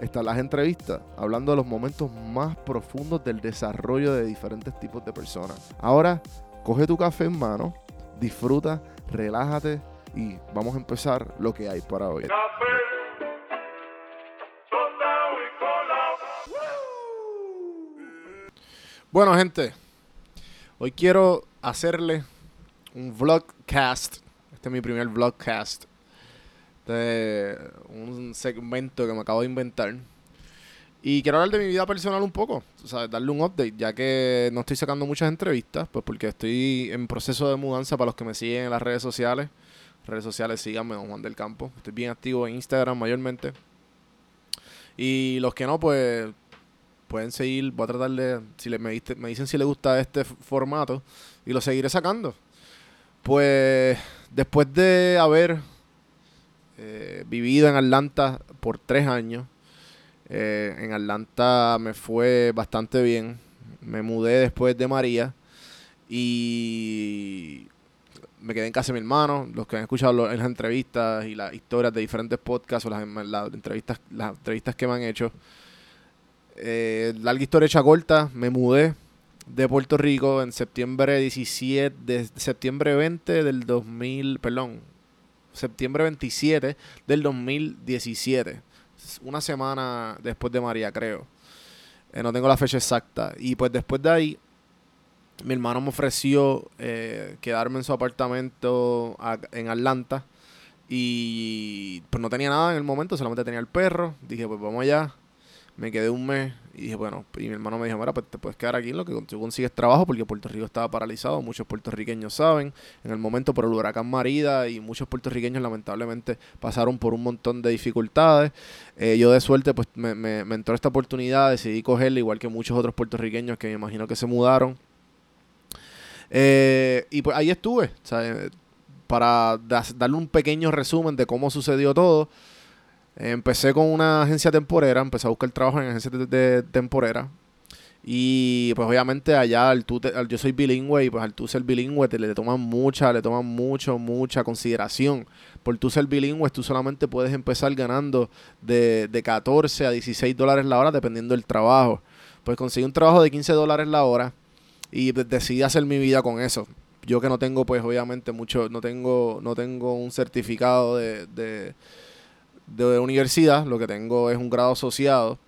están las entrevistas, hablando de los momentos más profundos del desarrollo de diferentes tipos de personas. Ahora, coge tu café en mano, disfruta, relájate y vamos a empezar lo que hay para hoy. Bueno, gente, hoy quiero hacerle un vlogcast. Este es mi primer vlogcast. Este es un segmento que me acabo de inventar. Y quiero hablar de mi vida personal un poco, o sea, darle un update, ya que no estoy sacando muchas entrevistas, pues porque estoy en proceso de mudanza para los que me siguen en las redes sociales. Redes sociales, síganme, Don Juan del Campo. Estoy bien activo en Instagram mayormente. Y los que no, pues pueden seguir, voy a tratar de, si le, me, me dicen si les gusta este formato, y lo seguiré sacando. Pues después de haber eh, vivido en Atlanta por tres años, eh, en Atlanta me fue bastante bien. Me mudé después de María y me quedé en casa de mi hermano. Los que han escuchado en las entrevistas y las historias de diferentes podcasts o las, entrevistas, las entrevistas que me han hecho. Eh, larga historia hecha corta, me mudé de Puerto Rico en septiembre 17, de septiembre 20 del 2000, perdón, septiembre 27 del 2017. Una semana después de María, creo. Eh, no tengo la fecha exacta. Y pues después de ahí, mi hermano me ofreció eh, quedarme en su apartamento en Atlanta. Y pues no tenía nada en el momento, solamente tenía el perro. Dije, pues vamos allá. Me quedé un mes y dije, bueno, y mi hermano me dijo, mira, pues te puedes quedar aquí en lo que tú consigues trabajo porque Puerto Rico estaba paralizado, muchos puertorriqueños saben, en el momento por el huracán Marida y muchos puertorriqueños lamentablemente pasaron por un montón de dificultades. Eh, yo de suerte pues me, entró esta oportunidad, decidí cogerla igual que muchos otros puertorriqueños que me imagino que se mudaron. Eh, y pues ahí estuve, para darle un pequeño resumen de cómo sucedió todo. Empecé con una agencia temporera, empecé a buscar trabajo en agencia de, temporera. Y pues obviamente allá al tú yo soy bilingüe y pues al tú ser bilingüe te le toman mucha, le toman mucho, mucha consideración. Por tú ser bilingüe tú solamente puedes empezar ganando de, de 14 a 16 dólares la hora dependiendo del trabajo. Pues conseguí un trabajo de 15 dólares la hora y decidí hacer mi vida con eso. Yo que no tengo pues obviamente mucho, no tengo, no tengo un certificado de universidad, lo que tengo es un grado asociado,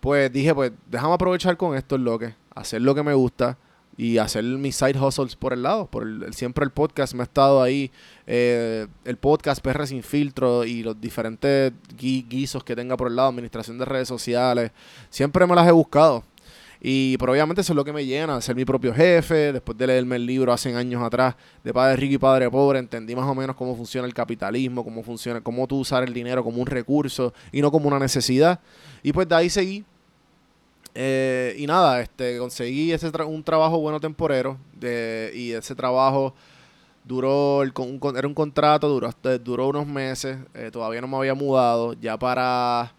pues dije, pues déjame aprovechar con esto lo que, hacer lo que me gusta y hacer mis side hustles por el lado. Por el, siempre el podcast me ha estado ahí, eh, el podcast PR sin filtro y los diferentes guisos que tenga por el lado, administración de redes sociales, siempre me las he buscado. Y pero obviamente eso es lo que me llena, ser mi propio jefe. Después de leerme el libro hace años atrás de Padre Rico y Padre Pobre, entendí más o menos cómo funciona el capitalismo, cómo funciona, cómo tú usar el dinero como un recurso y no como una necesidad. Y pues de ahí seguí. Eh, y nada, este, conseguí ese un trabajo bueno temporero de, y ese trabajo duró, el, un, era un contrato, duró, duró unos meses, eh, todavía no me había mudado, ya para,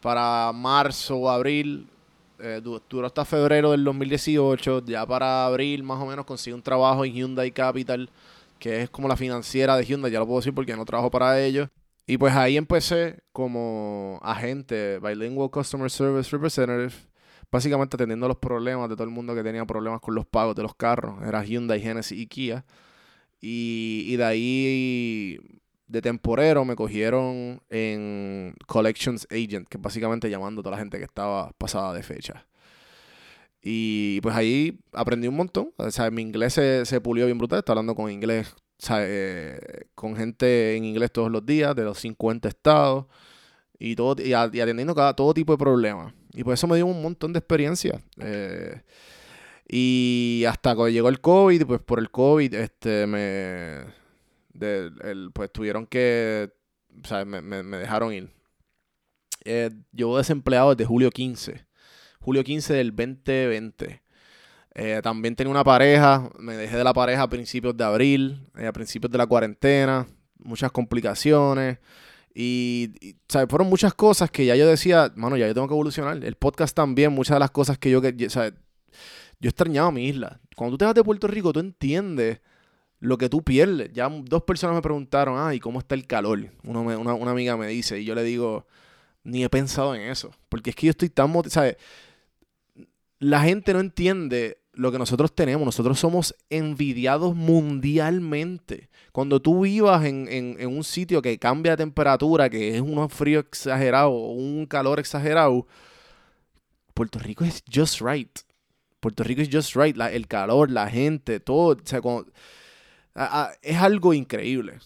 para marzo o abril eh, duró hasta febrero del 2018. Ya para abril, más o menos, conseguí un trabajo en Hyundai Capital, que es como la financiera de Hyundai. Ya lo puedo decir porque no trabajo para ellos. Y pues ahí empecé como agente, Bilingual Customer Service Representative, básicamente atendiendo los problemas de todo el mundo que tenía problemas con los pagos de los carros. Era Hyundai, Genesis y Kia. Y de ahí de temporero me cogieron en Collections Agent, que básicamente llamando a toda la gente que estaba pasada de fecha. Y pues ahí aprendí un montón. O sea, mi inglés se, pulió bien brutal. Estaba hablando con inglés, eh, con gente en inglés todos los días, de los 50 estados. Y, todo, y, atendiendo cada, todo tipo de problemas. Y pues eso me dio un montón de experiencia. Eh, y hasta cuando llegó el COVID, pues por el COVID, este, me el, pues tuvieron que, o sea, me, me, dejaron ir. Eh, llevo desempleado desde julio 15. Julio 15 del 2020. Eh, también tenía una pareja, me dejé de la pareja a principios de abril, eh, a principios de la cuarentena, muchas complicaciones. Y, fueron muchas cosas que ya yo decía, mano, ya yo tengo que evolucionar. El podcast también, muchas de las cosas que yo, que, yo extrañaba mi isla. Cuando tú te vas de Puerto Rico, tú entiendes lo que tú pierdes. Ya dos personas me preguntaron, ah, ¿y cómo está el calor? una, una, amiga me dice, y yo le digo, ni he pensado en eso. Porque es que yo estoy tan motivado, La gente no entiende lo que nosotros tenemos. Nosotros somos envidiados mundialmente. Cuando tú vivas en, un sitio que cambia de temperatura, que es un frío exagerado o un calor exagerado, Puerto Rico es just right. Puerto Rico es just right. el calor, la gente, todo. Es algo increíble.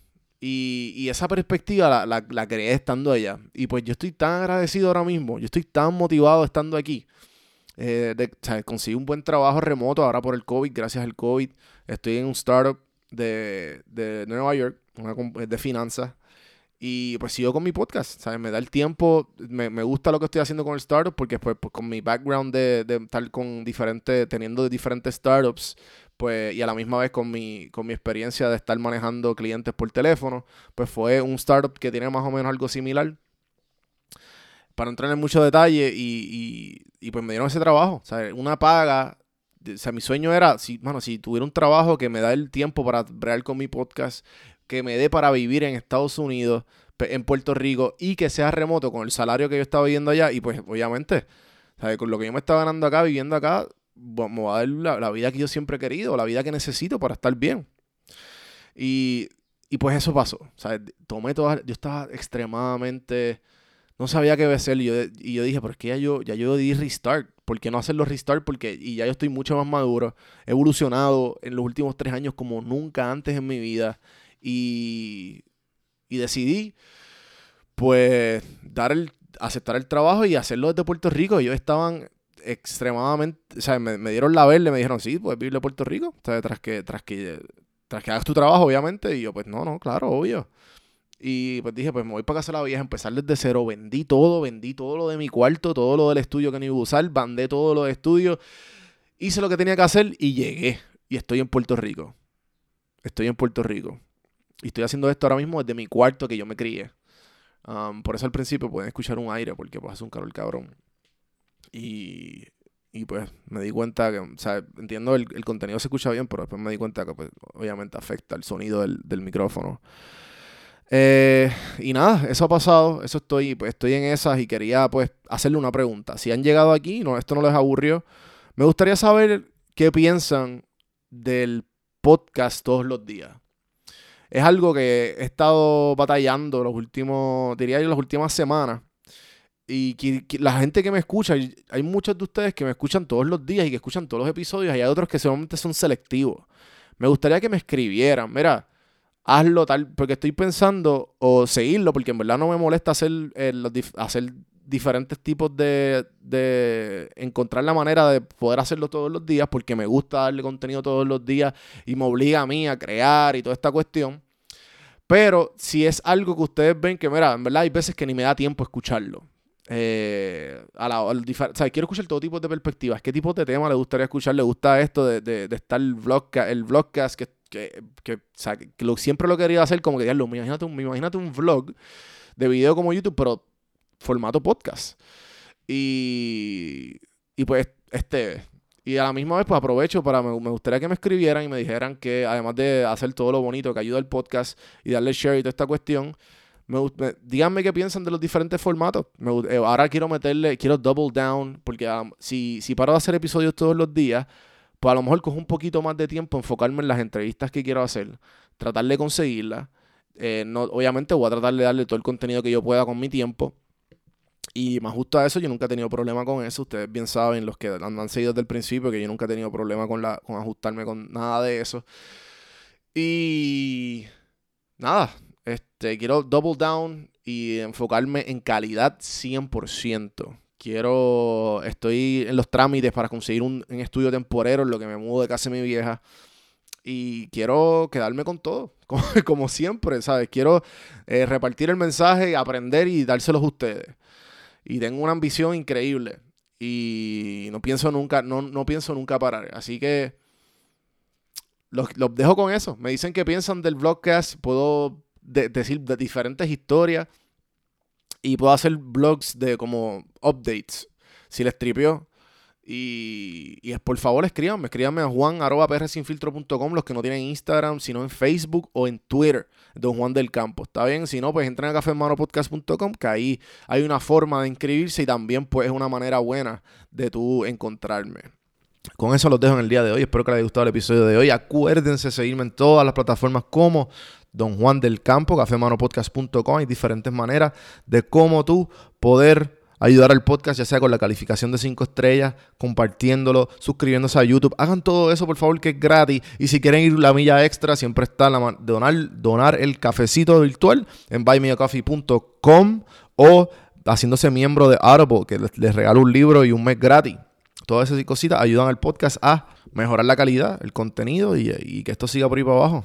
Y, esa perspectiva la, la, creé estando allá. Y pues yo estoy tan agradecido ahora mismo. Yo estoy tan motivado estando aquí. Eh, conseguí un buen trabajo remoto ahora por el COVID, gracias al COVID. Estoy en un startup de, de Nueva York, una, de finanzas. Y pues sigo con mi podcast, ¿sabes? Me da el tiempo, me, me, gusta lo que estoy haciendo con el startup porque pues, pues con mi background de, de, estar con diferentes, teniendo diferentes startups, pues y a la misma vez con mi, con mi experiencia de estar manejando clientes por teléfono, pues fue un startup que tiene más o menos algo similar. Para entrar en mucho detalle y, y, pues me dieron ese trabajo. Una paga o sea, mi sueño era, si, bueno, si tuviera un trabajo que me da el tiempo para bregar con mi podcast, que me dé para vivir en Estados Unidos, en Puerto Rico y que sea remoto con el salario que yo estaba viviendo allá y pues obviamente, con lo que yo me estaba ganando acá, viviendo acá, me a dar la, vida que yo siempre he querido, la vida que necesito para estar bien. Y, y pues eso pasó. Tomé todas, yo estaba extremadamente, no sabía qué hacer y yo, y yo dije, ¿por qué ya yo, ya yo di restart? ¿Por qué no hacerlo restart? Porque y ya yo estoy mucho más maduro, he evolucionado en los últimos tres años como nunca antes en mi vida y, decidí, pues, dar el, aceptar el trabajo y hacerlo desde Puerto Rico. Ellos estaban extremadamente, o sea, me, dieron la verde, me dijeron, sí, puedes vivir de Puerto Rico, o sea, tras que, tras que, tras que hagas tu trabajo, obviamente, y yo, pues, no, no, claro, obvio. Y pues dije, pues me voy para casa de la vieja, empezar desde cero, vendí todo, vendí todo lo de mi cuarto, todo lo del estudio que no iba a usar, bandé todo lo de estudio, hice lo que tenía que hacer y llegué. Y estoy en Puerto Rico. Estoy en Puerto Rico. Y estoy haciendo esto ahora mismo desde mi cuarto que yo me crié. Um, por eso al principio pueden escuchar un aire porque pues hace un calor cabrón. Y, y pues me di cuenta que, o sea, entiendo el, el, contenido se escucha bien, pero después me di cuenta que pues obviamente afecta el sonido del, del micrófono. Eh, y nada, eso ha pasado, eso estoy, pues estoy en esas y quería pues hacerle una pregunta. Si han llegado aquí, no, esto no les aburrió, me gustaría saber qué piensan del podcast todos los días es algo que he estado batallando los últimos, diría yo, las últimas semanas. Y la gente que me escucha, hay muchos de ustedes que me escuchan todos los días y que escuchan todos los episodios, y hay otros que solamente son selectivos. Me gustaría que me escribieran, mira, hazlo tal, porque estoy pensando, o seguirlo, porque en verdad no me molesta hacer, eh, hacer diferentes tipos de, de encontrar la manera de poder hacerlo todos los días porque me gusta darle contenido todos los días y me obliga a mí a crear y toda esta cuestión. Pero si es algo que ustedes ven que, mira, en verdad hay veces que ni me da tiempo escucharlo. Eh, a la, o sea, quiero escuchar todo tipo de perspectivas. ¿Qué tipo de tema le gustaría escuchar? ¿Le gusta esto de, de, estar el, el vlogcast que, que, que, o que lo, siempre lo quería hacer como que, diablo, imagínate un, imagínate un vlog de video como YouTube, pero formato podcast. Y, y pues, este, y a la misma vez, pues aprovecho para, me, gustaría que me escribieran y me dijeran que además de hacer todo lo bonito que ayuda al podcast y darle share y toda esta cuestión, me, díganme qué piensan de los diferentes formatos. Eh, ahora quiero meterle, quiero double down, porque um, si, si paro de hacer episodios todos los días, pues a lo mejor cojo un poquito más de tiempo enfocarme en las entrevistas que quiero hacer, tratar de conseguirlas. Eh, no, obviamente voy a tratar de darle todo el contenido que yo pueda con mi tiempo y más justo a eso, yo nunca he tenido problema con eso. Ustedes bien saben, los que han, seguido desde el principio, que yo nunca he tenido problema con, la, con ajustarme con nada de eso. Y nada, este, quiero double down y enfocarme en calidad 100%. Quiero, estoy en los trámites para conseguir un, estudio temporero en lo que me mudo de casa de mi vieja. Y quiero quedarme con todo, como, siempre, ¿sabes? Quiero eh, repartir el mensaje, aprender y dárselos a ustedes. Y tengo una ambición increíble. Y no pienso nunca, no, no pienso nunca parar. Así que los, dejo con eso. Me dicen que piensan del vlogcast. Puedo decir de diferentes historias. Y puedo hacer vlogs de como updates. Si les tripió. Y, y por favor escríbanme, escríbanme a juan.prsinfiltro.com los que no tienen Instagram, sino en Facebook o en Twitter, Don Juan del Campo. ¿Está bien? Si no, pues entren a cafemanopodcast.com, que ahí hay una forma de inscribirse y también pues es una manera buena de tú encontrarme. Con eso los dejo en el día de hoy. Espero que les haya gustado el episodio de hoy. Acuérdense de seguirme en todas las plataformas como Don Juan del Campo, cafemanopodcast.com. Hay diferentes maneras de cómo tú poder ayudar al podcast, ya sea con la calificación de 5 estrellas, compartiéndolo, suscribiéndose a YouTube. Hagan todo eso, por favor, que es gratis. Y si quieren ir la milla extra, siempre está la donar, donar el cafecito virtual en buymeacoffee.com o haciéndose miembro de Audible, que les, les regalo un libro y un mes gratis. Todas esas cositas ayudan al podcast a mejorar la calidad, el contenido y, que esto siga por ahí para abajo.